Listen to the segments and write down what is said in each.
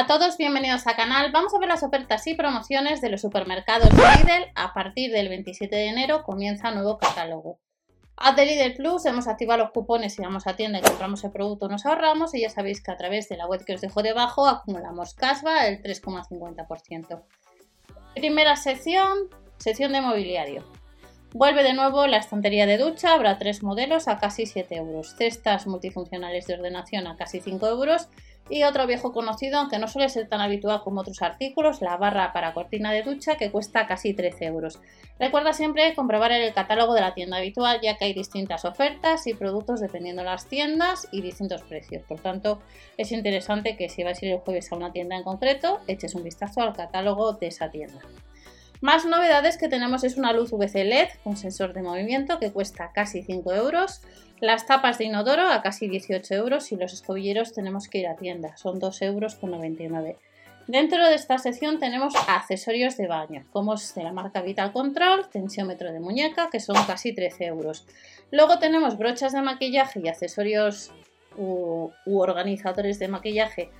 Hola a todos, bienvenidos al canal. Vamos a ver las ofertas y promociones de los supermercados Lidl. A partir del 27 de enero comienza nuevo catálogo. A de Lidl Plus hemos activado los cupones y vamos a tienda y compramos el producto, nos ahorramos y ya sabéis que a través de la web que os dejo debajo acumulamos casva el 3,50%. Primera sección, sección de mobiliario. Vuelve de nuevo la estantería de ducha, habrá tres modelos a casi 7 euros, cestas multifuncionales de ordenación a casi 5 euros y otro viejo conocido, aunque no suele ser tan habitual como otros artículos, la barra para cortina de ducha que cuesta casi 13 euros. Recuerda siempre comprobar el catálogo de la tienda habitual ya que hay distintas ofertas y productos dependiendo de las tiendas y distintos precios. Por tanto, es interesante que si vais a ir el jueves a una tienda en concreto, eches un vistazo al catálogo de esa tienda. Más novedades que tenemos es una luz VC LED con sensor de movimiento que cuesta casi 5 euros, las tapas de inodoro a casi 18 euros y los escobilleros tenemos que ir a tienda, son 2 euros con 99. Dentro de esta sección tenemos accesorios de baño, como es de la marca Vital Control, tensiómetro de muñeca, que son casi 13 euros. Luego tenemos brochas de maquillaje y accesorios u, u organizadores de maquillaje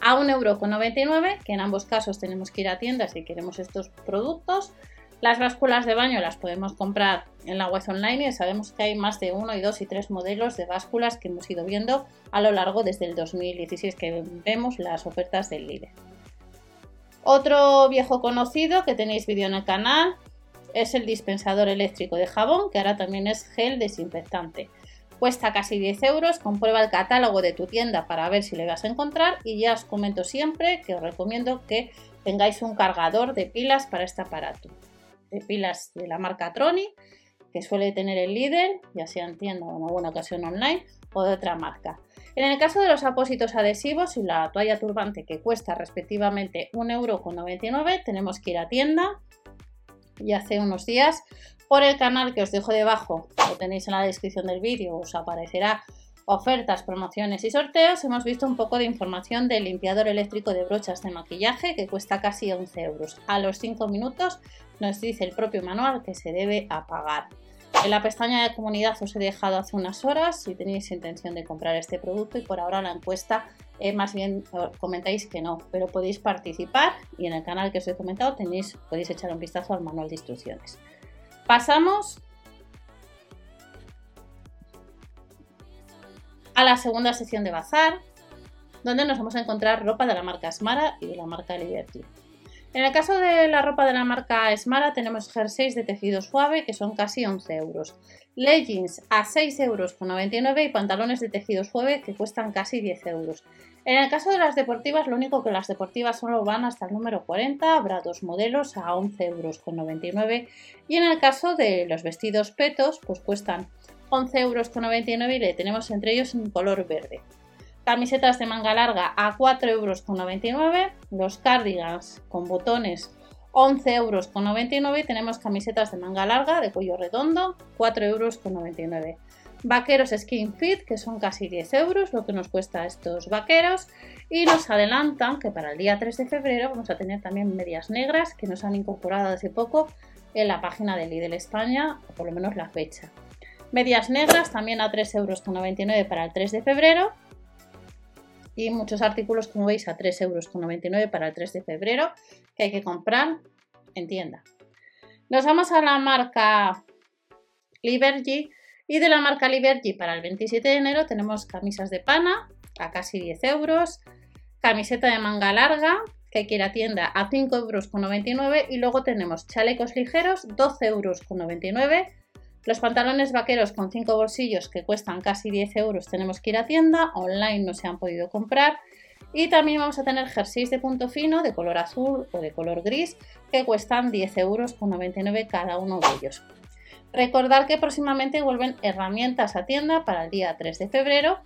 a 1,99€, que en ambos casos tenemos que ir a tiendas si queremos estos productos. Las básculas de baño las podemos comprar en la web online y sabemos que hay más de uno y dos y tres modelos de básculas que hemos ido viendo a lo largo desde el 2016 que vemos las ofertas del líder. Otro viejo conocido que tenéis vídeo en el canal es el dispensador eléctrico de jabón que ahora también es gel desinfectante. Cuesta casi 10 euros, comprueba el catálogo de tu tienda para ver si le vas a encontrar y ya os comento siempre que os recomiendo que tengáis un cargador de pilas para este aparato. De pilas de la marca Troni, que suele tener el líder, ya sea en tienda o en alguna ocasión online, o de otra marca. En el caso de los apósitos adhesivos y la toalla turbante que cuesta respectivamente 1,99€, tenemos que ir a tienda. Y hace unos días por el canal que os dejo debajo, lo tenéis en la descripción del vídeo, os aparecerá ofertas, promociones y sorteos, hemos visto un poco de información del limpiador eléctrico de brochas de maquillaje que cuesta casi 11 euros. A los 5 minutos nos dice el propio manual que se debe apagar. En la pestaña de comunidad os he dejado hace unas horas si tenéis intención de comprar este producto y por ahora la encuesta eh, más bien comentáis que no, pero podéis participar y en el canal que os he comentado tenéis, podéis echar un vistazo al manual de instrucciones. Pasamos a la segunda sección de bazar, donde nos vamos a encontrar ropa de la marca Smara y de la marca Liberty. En el caso de la ropa de la marca Smara tenemos jerseys de tejido suave que son casi 11 euros, leggings a 6,99 euros y pantalones de tejido suave que cuestan casi 10 euros. En el caso de las deportivas, lo único que las deportivas solo van hasta el número 40, habrá dos modelos a 11,99 euros. Y en el caso de los vestidos petos, pues cuestan 11,99 euros y le tenemos entre ellos en color verde. Camisetas de manga larga a 4,99 euros. Los cardigans con botones 11,99 euros. Y tenemos camisetas de manga larga de cuello redondo 4,99 euros. Vaqueros Skin Fit, que son casi 10 euros, lo que nos cuesta estos vaqueros. Y nos adelantan que para el día 3 de febrero vamos a tener también medias negras que nos han incorporado hace poco en la página de Lidl España, o por lo menos la fecha. Medias negras también a 3,99 euros para el 3 de febrero. Y muchos artículos, como veis, a 3,99 euros para el 3 de febrero, que hay que comprar en tienda. Nos vamos a la marca Liberty y de la marca Liberty para el 27 de enero tenemos camisas de pana a casi 10 euros, camiseta de manga larga que quiera a tienda a 5,99 euros y luego tenemos chalecos ligeros 12,99 euros. Los pantalones vaqueros con 5 bolsillos que cuestan casi 10 euros tenemos que ir a tienda, online no se han podido comprar. Y también vamos a tener jerseys de punto fino de color azul o de color gris que cuestan 10,99 euros cada uno de ellos. Recordar que próximamente vuelven herramientas a tienda para el día 3 de febrero.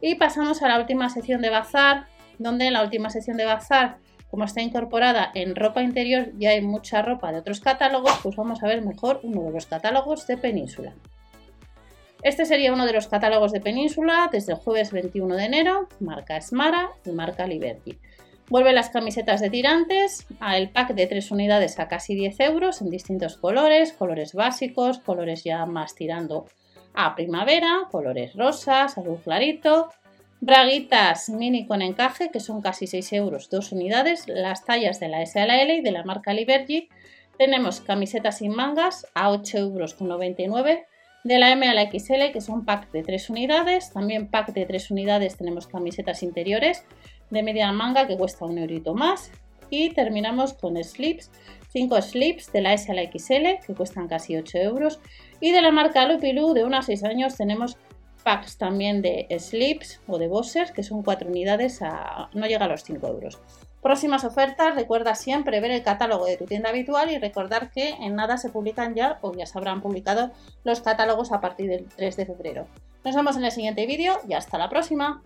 Y pasamos a la última sección de bazar, donde en la última sección de bazar, como está incorporada en ropa interior, ya hay mucha ropa de otros catálogos, pues vamos a ver mejor uno de los catálogos de Península. Este sería uno de los catálogos de Península desde el jueves 21 de enero, marca Smara y marca Liberty. Vuelve las camisetas de tirantes, el pack de 3 unidades a casi 10 euros en distintos colores, colores básicos, colores ya más tirando a primavera, colores rosas, azul clarito, Braguitas mini con encaje, que son casi 6 euros, dos unidades. Las tallas de la S a la L y de la marca Liberty. Tenemos camisetas sin mangas a 8,99 euros. De la M a la XL, que son pack de 3 unidades. También pack de 3 unidades tenemos camisetas interiores de media manga que cuesta un eurito más. Y terminamos con slips, 5 slips de la S a la XL que cuestan casi 8 euros. Y de la marca Lupilu de 1 a 6 años tenemos packs también de slips o de boxers que son 4 unidades a no llega a los 5 euros. Próximas ofertas, recuerda siempre ver el catálogo de tu tienda habitual y recordar que en nada se publican ya o ya se habrán publicado los catálogos a partir del 3 de febrero. Nos vemos en el siguiente vídeo y hasta la próxima.